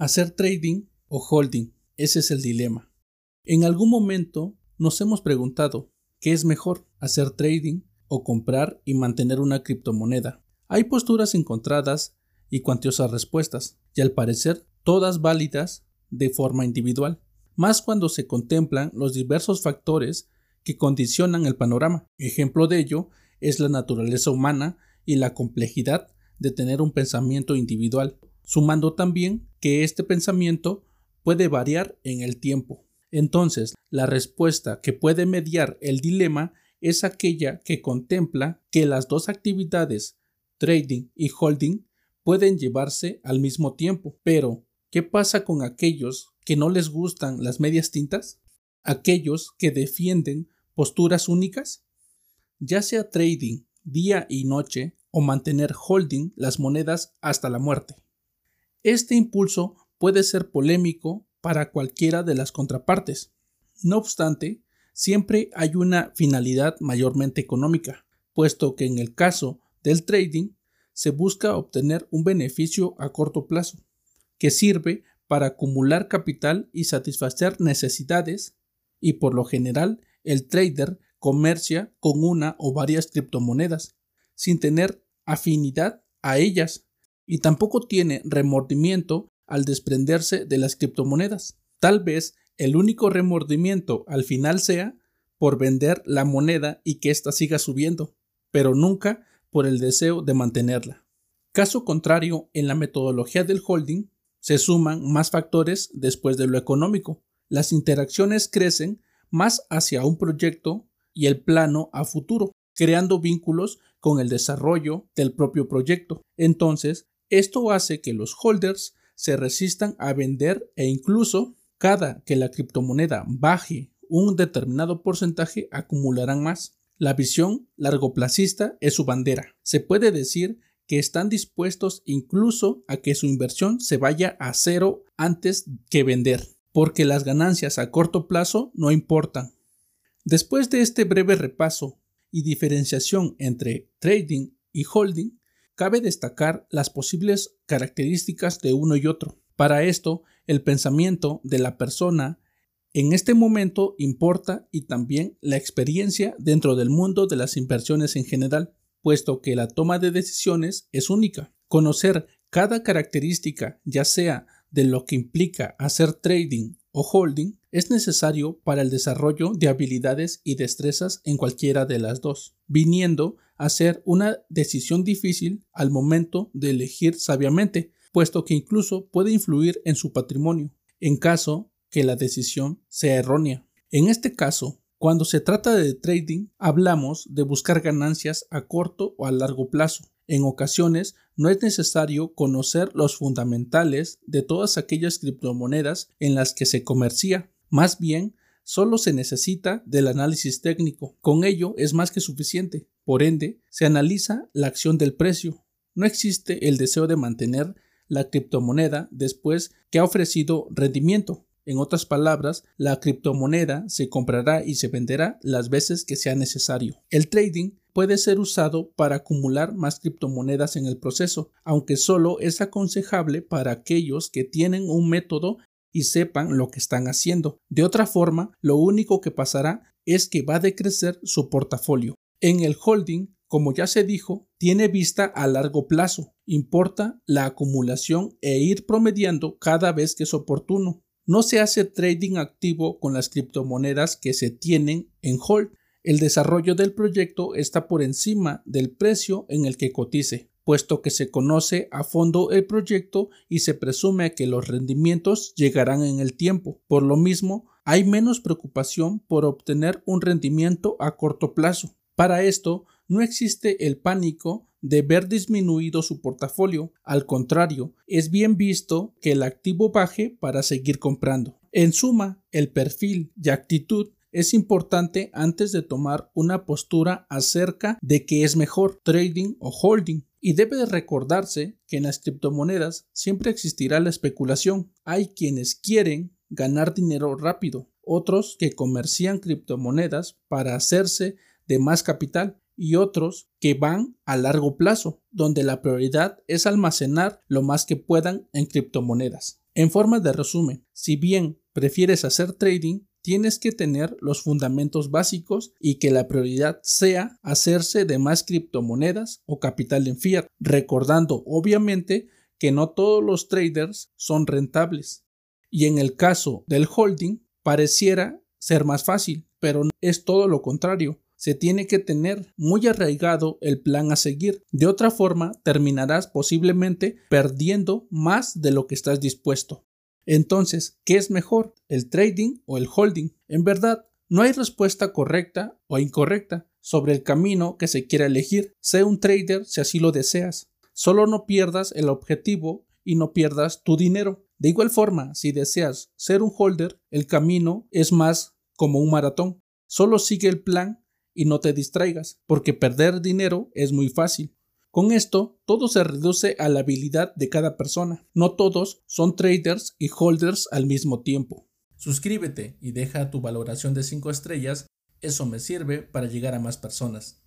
Hacer trading o holding, ese es el dilema. En algún momento nos hemos preguntado, ¿qué es mejor, hacer trading o comprar y mantener una criptomoneda? Hay posturas encontradas y cuantiosas respuestas, y al parecer todas válidas de forma individual, más cuando se contemplan los diversos factores que condicionan el panorama. Ejemplo de ello es la naturaleza humana y la complejidad de tener un pensamiento individual, sumando también que este pensamiento puede variar en el tiempo. Entonces, la respuesta que puede mediar el dilema es aquella que contempla que las dos actividades, trading y holding, pueden llevarse al mismo tiempo. Pero, ¿qué pasa con aquellos que no les gustan las medias tintas? ¿Aquellos que defienden posturas únicas? Ya sea trading día y noche o mantener holding las monedas hasta la muerte. Este impulso puede ser polémico para cualquiera de las contrapartes. No obstante, siempre hay una finalidad mayormente económica, puesto que en el caso del trading se busca obtener un beneficio a corto plazo, que sirve para acumular capital y satisfacer necesidades, y por lo general el trader comercia con una o varias criptomonedas, sin tener afinidad a ellas, y tampoco tiene remordimiento al desprenderse de las criptomonedas. Tal vez el único remordimiento al final sea por vender la moneda y que ésta siga subiendo, pero nunca por el deseo de mantenerla. Caso contrario, en la metodología del holding se suman más factores después de lo económico. Las interacciones crecen más hacia un proyecto y el plano a futuro, creando vínculos con el desarrollo del propio proyecto. Entonces, esto hace que los holders se resistan a vender e incluso cada que la criptomoneda baje un determinado porcentaje acumularán más. La visión largoplacista es su bandera. Se puede decir que están dispuestos incluso a que su inversión se vaya a cero antes que vender, porque las ganancias a corto plazo no importan. Después de este breve repaso y diferenciación entre trading y holding, cabe destacar las posibles características de uno y otro. Para esto, el pensamiento de la persona en este momento importa y también la experiencia dentro del mundo de las inversiones en general, puesto que la toma de decisiones es única. Conocer cada característica, ya sea de lo que implica hacer trading o holding, es necesario para el desarrollo de habilidades y destrezas en cualquiera de las dos, viniendo a ser una decisión difícil al momento de elegir sabiamente, puesto que incluso puede influir en su patrimonio, en caso que la decisión sea errónea. En este caso, cuando se trata de trading, hablamos de buscar ganancias a corto o a largo plazo. En ocasiones no es necesario conocer los fundamentales de todas aquellas criptomonedas en las que se comercia. Más bien, solo se necesita del análisis técnico. Con ello es más que suficiente. Por ende, se analiza la acción del precio. No existe el deseo de mantener la criptomoneda después que ha ofrecido rendimiento. En otras palabras, la criptomoneda se comprará y se venderá las veces que sea necesario. El trading puede ser usado para acumular más criptomonedas en el proceso, aunque solo es aconsejable para aquellos que tienen un método y sepan lo que están haciendo. De otra forma, lo único que pasará es que va a decrecer su portafolio. En el holding, como ya se dijo, tiene vista a largo plazo, importa la acumulación e ir promediando cada vez que es oportuno. No se hace trading activo con las criptomonedas que se tienen en hold. El desarrollo del proyecto está por encima del precio en el que cotice, puesto que se conoce a fondo el proyecto y se presume que los rendimientos llegarán en el tiempo. Por lo mismo, hay menos preocupación por obtener un rendimiento a corto plazo. Para esto, no existe el pánico de ver disminuido su portafolio. Al contrario, es bien visto que el activo baje para seguir comprando. En suma, el perfil y actitud es importante antes de tomar una postura acerca de qué es mejor, trading o holding. Y debe de recordarse que en las criptomonedas siempre existirá la especulación. Hay quienes quieren ganar dinero rápido, otros que comercian criptomonedas para hacerse de más capital y otros que van a largo plazo, donde la prioridad es almacenar lo más que puedan en criptomonedas. En forma de resumen, si bien prefieres hacer trading, tienes que tener los fundamentos básicos y que la prioridad sea hacerse de más criptomonedas o capital en fiat, recordando obviamente que no todos los traders son rentables. Y en el caso del holding, pareciera ser más fácil, pero es todo lo contrario. Se tiene que tener muy arraigado el plan a seguir. De otra forma, terminarás posiblemente perdiendo más de lo que estás dispuesto. Entonces, ¿qué es mejor, el trading o el holding? En verdad, no hay respuesta correcta o incorrecta sobre el camino que se quiera elegir. Sé un trader si así lo deseas. Solo no pierdas el objetivo y no pierdas tu dinero. De igual forma, si deseas ser un holder, el camino es más como un maratón. Solo sigue el plan y no te distraigas, porque perder dinero es muy fácil. Con esto, todo se reduce a la habilidad de cada persona. No todos son traders y holders al mismo tiempo. Suscríbete y deja tu valoración de 5 estrellas, eso me sirve para llegar a más personas.